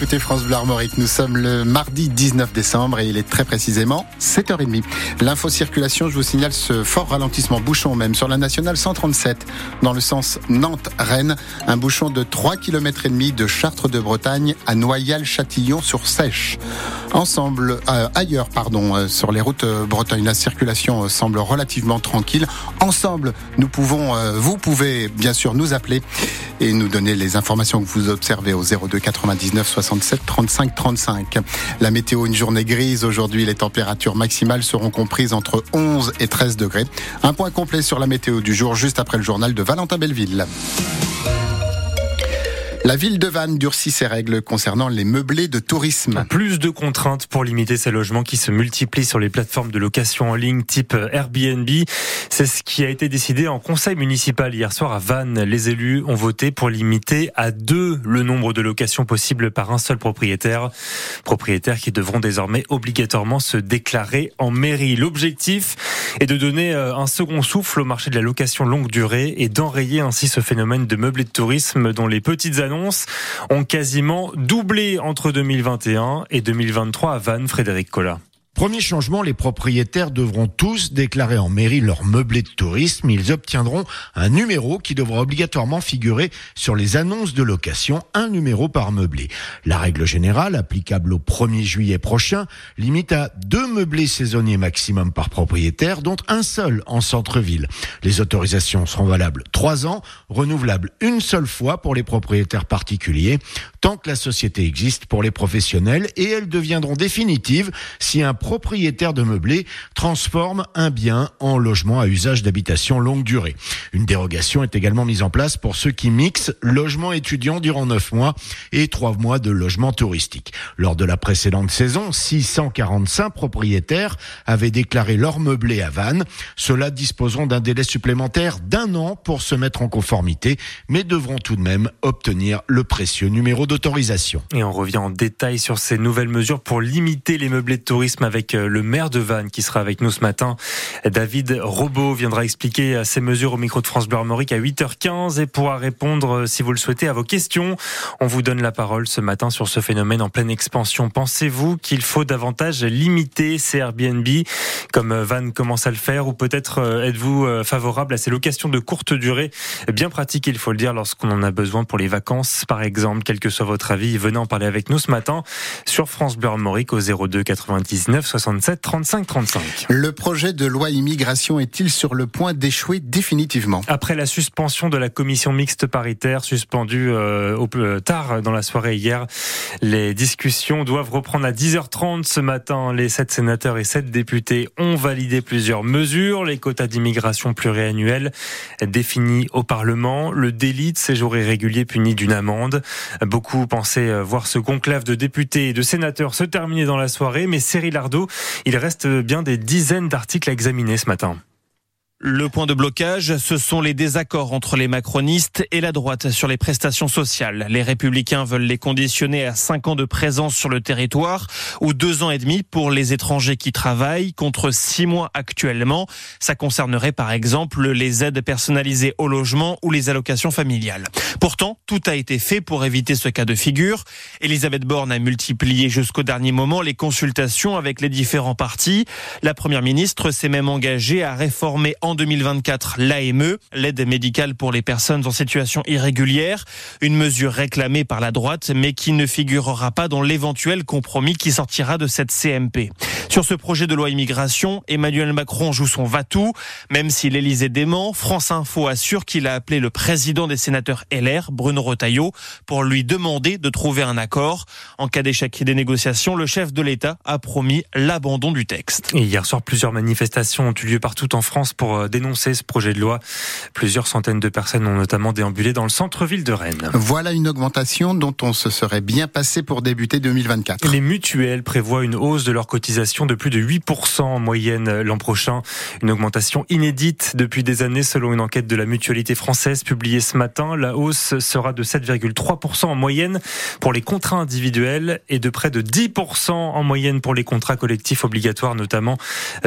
Écoutez France Bleu Armorique, nous sommes le mardi 19 décembre et il est très précisément 7h30. L'info circulation, je vous signale ce fort ralentissement bouchon même sur la nationale 137 dans le sens Nantes-Rennes, un bouchon de 3 km et demi de Chartres de Bretagne à Noyal-Châtillon sur Sèche. Ensemble euh, ailleurs pardon euh, sur les routes euh, bretonnes, la circulation euh, semble relativement tranquille. Ensemble, nous pouvons vous pouvez bien sûr nous appeler et nous donner les informations que vous observez au 02 99 67 35 35. La météo, une journée grise. Aujourd'hui, les températures maximales seront comprises entre 11 et 13 degrés. Un point complet sur la météo du jour juste après le journal de Valentin Belleville. La ville de Vannes durcit ses règles concernant les meublés de tourisme. Plus de contraintes pour limiter ces logements qui se multiplient sur les plateformes de location en ligne type Airbnb. C'est ce qui a été décidé en conseil municipal hier soir à Vannes. Les élus ont voté pour limiter à deux le nombre de locations possibles par un seul propriétaire. Propriétaires qui devront désormais obligatoirement se déclarer en mairie. L'objectif est de donner euh, un second souffle au marché de la location longue durée et d'enrayer ainsi ce phénomène de meublés de tourisme dont les petites annonces ont quasiment doublé entre 2021 et 2023 à Vannes, Frédéric Collat. Premier changement, les propriétaires devront tous déclarer en mairie leur meublé de tourisme. Ils obtiendront un numéro qui devra obligatoirement figurer sur les annonces de location, un numéro par meublé. La règle générale, applicable au 1er juillet prochain, limite à deux meublés saisonniers maximum par propriétaire, dont un seul en centre-ville. Les autorisations seront valables trois ans, renouvelables une seule fois pour les propriétaires particuliers, tant que la société existe pour les professionnels, et elles deviendront définitives si un propriétaire de meublé transforme un bien en logement à usage d'habitation longue durée. Une dérogation est également mise en place pour ceux qui mixent logement étudiant durant 9 mois et 3 mois de logement touristique. Lors de la précédente saison, 645 propriétaires avaient déclaré leur meublé à Vannes. Ceux-là disposeront d'un délai supplémentaire d'un an pour se mettre en conformité, mais devront tout de même obtenir le précieux numéro d'autorisation. Et on revient en détail sur ces nouvelles mesures pour limiter les meublés de tourisme avec avec le maire de Vannes qui sera avec nous ce matin. David Robot viendra expliquer ces mesures au micro de France Bleu à 8h15 et pourra répondre, si vous le souhaitez, à vos questions. On vous donne la parole ce matin sur ce phénomène en pleine expansion. Pensez-vous qu'il faut davantage limiter ces Airbnb comme Vannes commence à le faire ou peut-être êtes-vous favorable à ces locations de courte durée bien pratiques, il faut le dire, lorsqu'on en a besoin pour les vacances, par exemple, quel que soit votre avis, venez en parler avec nous ce matin sur France Bleu Armorique au 02 99 67 35 35. Le projet de loi immigration est-il sur le point d'échouer définitivement? Après la suspension de la commission mixte paritaire suspendue euh, au plus tard dans la soirée hier, les discussions doivent reprendre à 10h30 ce matin. Les sept sénateurs et sept députés ont validé plusieurs mesures, les quotas d'immigration pluriannuels définis au Parlement, le délit de séjour irrégulier puni d'une amende. Beaucoup pensaient voir ce conclave de députés et de sénateurs se terminer dans la soirée, mais Cyril Ardo il reste bien des dizaines d'articles à examiner ce matin. Le point de blocage, ce sont les désaccords entre les macronistes et la droite sur les prestations sociales. Les républicains veulent les conditionner à 5 ans de présence sur le territoire ou 2 ans et demi pour les étrangers qui travaillent contre 6 mois actuellement. Ça concernerait par exemple les aides personnalisées au logement ou les allocations familiales. Pourtant, tout a été fait pour éviter ce cas de figure. Elisabeth Borne a multiplié jusqu'au dernier moment les consultations avec les différents partis. La première ministre s'est même engagée à réformer 2024 l'AME, l'aide médicale pour les personnes en situation irrégulière, une mesure réclamée par la droite mais qui ne figurera pas dans l'éventuel compromis qui sortira de cette CMP. Sur ce projet de loi immigration, Emmanuel Macron joue son va-tout, même si l'Élysée dément, France Info assure qu'il a appelé le président des sénateurs LR, Bruno Retailleau, pour lui demander de trouver un accord. En cas d'échec des négociations, le chef de l'État a promis l'abandon du texte. Et hier soir, plusieurs manifestations ont eu lieu partout en France pour dénoncer ce projet de loi. Plusieurs centaines de personnes ont notamment déambulé dans le centre-ville de Rennes. Voilà une augmentation dont on se serait bien passé pour débuter 2024. Les mutuelles prévoient une hausse de leur cotisation de plus de 8% en moyenne l'an prochain. Une augmentation inédite depuis des années selon une enquête de la mutualité française publiée ce matin. La hausse sera de 7,3% en moyenne pour les contrats individuels et de près de 10% en moyenne pour les contrats collectifs obligatoires, notamment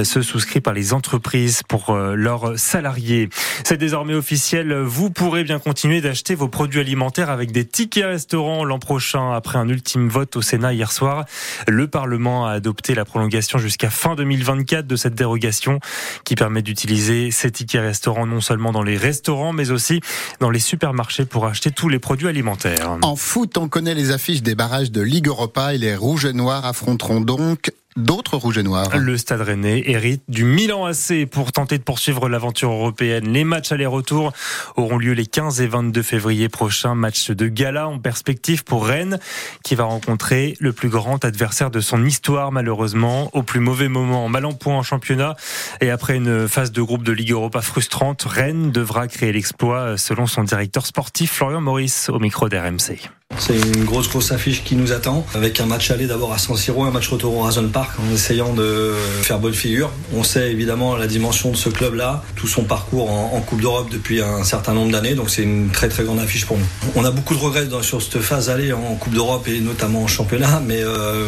ceux souscrits par les entreprises pour leurs salariés. C'est désormais officiel, vous pourrez bien continuer d'acheter vos produits alimentaires avec des tickets restaurants l'an prochain. Après un ultime vote au Sénat hier soir, le Parlement a adopté la prolongation jusqu'à fin 2024 de cette dérogation qui permet d'utiliser ces tickets restaurants non seulement dans les restaurants mais aussi dans les supermarchés pour acheter tous les produits alimentaires. En foot, on connaît les affiches des barrages de Ligue Europa et les Rouges et Noirs affronteront donc d'autres rouges et noirs. Le Stade Rennais hérite du Milan AC pour tenter de poursuivre l'aventure européenne. Les matchs aller-retour auront lieu les 15 et 22 février prochains. Match de gala en perspective pour Rennes qui va rencontrer le plus grand adversaire de son histoire malheureusement au plus mauvais moment, mal en point en championnat et après une phase de groupe de Ligue Europa frustrante, Rennes devra créer l'exploit selon son directeur sportif Florian Maurice au micro d'RMC. C'est une grosse grosse affiche qui nous attend avec un match aller d'abord à San Siro, un match retour au Razon Park en essayant de faire bonne figure. On sait évidemment la dimension de ce club-là, tout son parcours en, Coupe d'Europe depuis un certain nombre d'années, donc c'est une très très grande affiche pour nous. On a beaucoup de regrets sur cette phase aller en Coupe d'Europe et notamment en championnat, mais euh,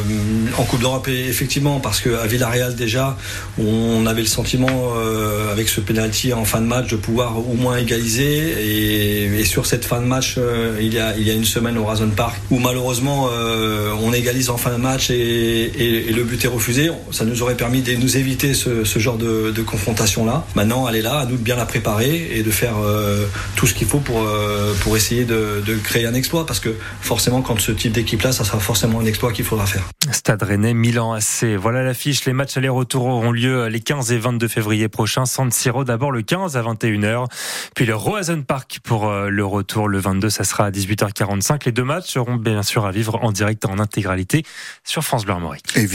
en Coupe d'Europe effectivement parce qu'à Villarreal déjà on avait le sentiment euh, avec ce penalty en fin de match de pouvoir au moins égaliser et, sur cette fin de match euh, il y a une semaine au Zone Park, où malheureusement euh, on égalise en fin de match et, le but est refusé. Ça nous aurait permis de nous éviter ce, genre de, confrontation-là. Maintenant, elle est là, à nous de bien la préparer et de faire euh, tout ce qu'il faut pour, euh, pour essayer de, créer un exploit, parce que forcément, quand ce type d'équipe-là, ça sera forcément un exploit qu'il faudra faire. Stade Rennais, Milan AC. Voilà l'affiche. Les matchs aller-retour auront lieu les 15 et 22 février prochains. San Siro d'abord le 15 à 21h, puis le Roazen Park pour le retour le 22, ça sera à 18h45. Les deux matchs seront bien sûr à vivre en direct en intégralité sur France Bleu Armorique.